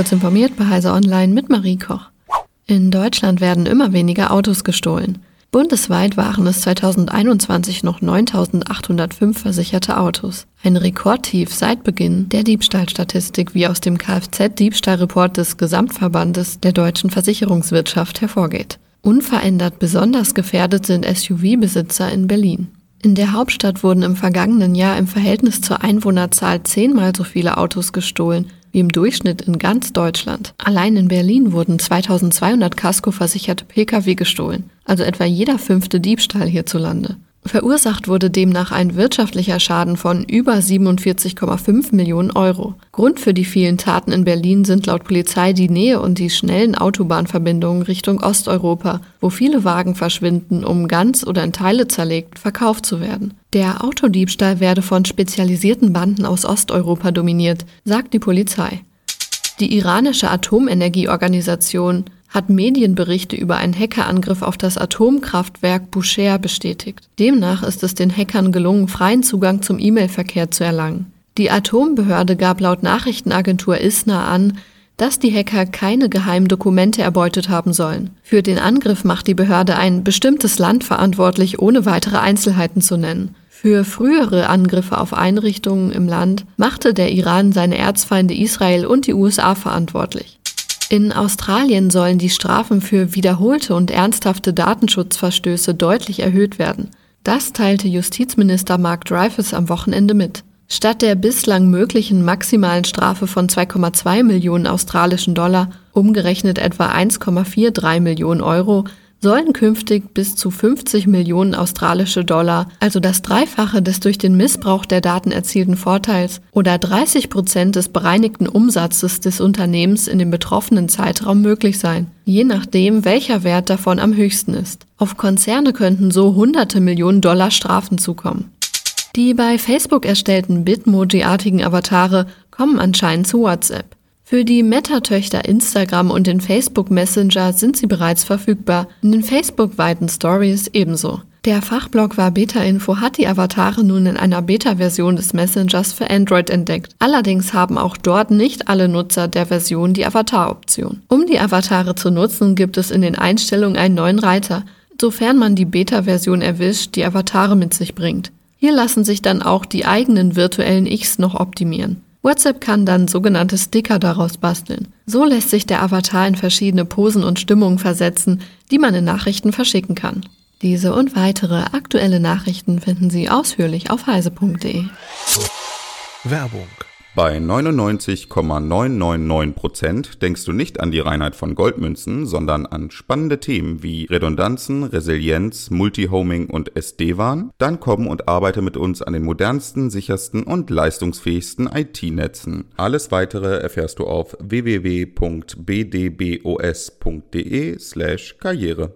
Kurz informiert bei Heise Online mit Marie Koch. In Deutschland werden immer weniger Autos gestohlen. Bundesweit waren es 2021 noch 9.805 versicherte Autos. Ein Rekordtief seit Beginn der Diebstahlstatistik, wie aus dem Kfz-Diebstahlreport des Gesamtverbandes der deutschen Versicherungswirtschaft hervorgeht. Unverändert besonders gefährdet sind SUV-Besitzer in Berlin. In der Hauptstadt wurden im vergangenen Jahr im Verhältnis zur Einwohnerzahl zehnmal so viele Autos gestohlen wie im Durchschnitt in ganz Deutschland. Allein in Berlin wurden 2200 Casco-versicherte Pkw gestohlen, also etwa jeder fünfte Diebstahl hierzulande. Verursacht wurde demnach ein wirtschaftlicher Schaden von über 47,5 Millionen Euro. Grund für die vielen Taten in Berlin sind laut Polizei die Nähe und die schnellen Autobahnverbindungen Richtung Osteuropa, wo viele Wagen verschwinden, um ganz oder in Teile zerlegt verkauft zu werden. Der Autodiebstahl werde von spezialisierten Banden aus Osteuropa dominiert, sagt die Polizei. Die iranische Atomenergieorganisation hat Medienberichte über einen Hackerangriff auf das Atomkraftwerk Bushehr bestätigt. Demnach ist es den Hackern gelungen, freien Zugang zum E-Mail-Verkehr zu erlangen. Die Atombehörde gab laut Nachrichtenagentur ISNA an, dass die Hacker keine geheimen Dokumente erbeutet haben sollen. Für den Angriff macht die Behörde ein bestimmtes Land verantwortlich, ohne weitere Einzelheiten zu nennen. Für frühere Angriffe auf Einrichtungen im Land machte der Iran seine Erzfeinde Israel und die USA verantwortlich. In Australien sollen die Strafen für wiederholte und ernsthafte Datenschutzverstöße deutlich erhöht werden. Das teilte Justizminister Mark Dreyfus am Wochenende mit. Statt der bislang möglichen maximalen Strafe von 2,2 Millionen australischen Dollar, umgerechnet etwa 1,43 Millionen Euro, sollen künftig bis zu 50 Millionen australische Dollar, also das Dreifache des durch den Missbrauch der Daten erzielten Vorteils oder 30 Prozent des bereinigten Umsatzes des Unternehmens in dem betroffenen Zeitraum möglich sein, je nachdem, welcher Wert davon am höchsten ist. Auf Konzerne könnten so hunderte Millionen Dollar Strafen zukommen. Die bei Facebook erstellten Bitmoji-artigen Avatare kommen anscheinend zu WhatsApp. Für die Meta-Töchter Instagram und den Facebook Messenger sind sie bereits verfügbar, in den Facebook-weiten Stories ebenso. Der Fachblog war Beta-Info hat die Avatare nun in einer Beta-Version des Messengers für Android entdeckt. Allerdings haben auch dort nicht alle Nutzer der Version die Avatar-Option. Um die Avatare zu nutzen, gibt es in den Einstellungen einen neuen Reiter, sofern man die Beta-Version erwischt, die Avatare mit sich bringt. Hier lassen sich dann auch die eigenen virtuellen Ichs noch optimieren. WhatsApp kann dann sogenannte Sticker daraus basteln. So lässt sich der Avatar in verschiedene Posen und Stimmungen versetzen, die man in Nachrichten verschicken kann. Diese und weitere aktuelle Nachrichten finden Sie ausführlich auf heise.de. Werbung bei 99,999% denkst du nicht an die Reinheit von Goldmünzen, sondern an spannende Themen wie Redundanzen, Resilienz, Multihoming und SD-WAN? Dann komm und arbeite mit uns an den modernsten, sichersten und leistungsfähigsten IT-Netzen. Alles weitere erfährst du auf www.bdbos.de/karriere.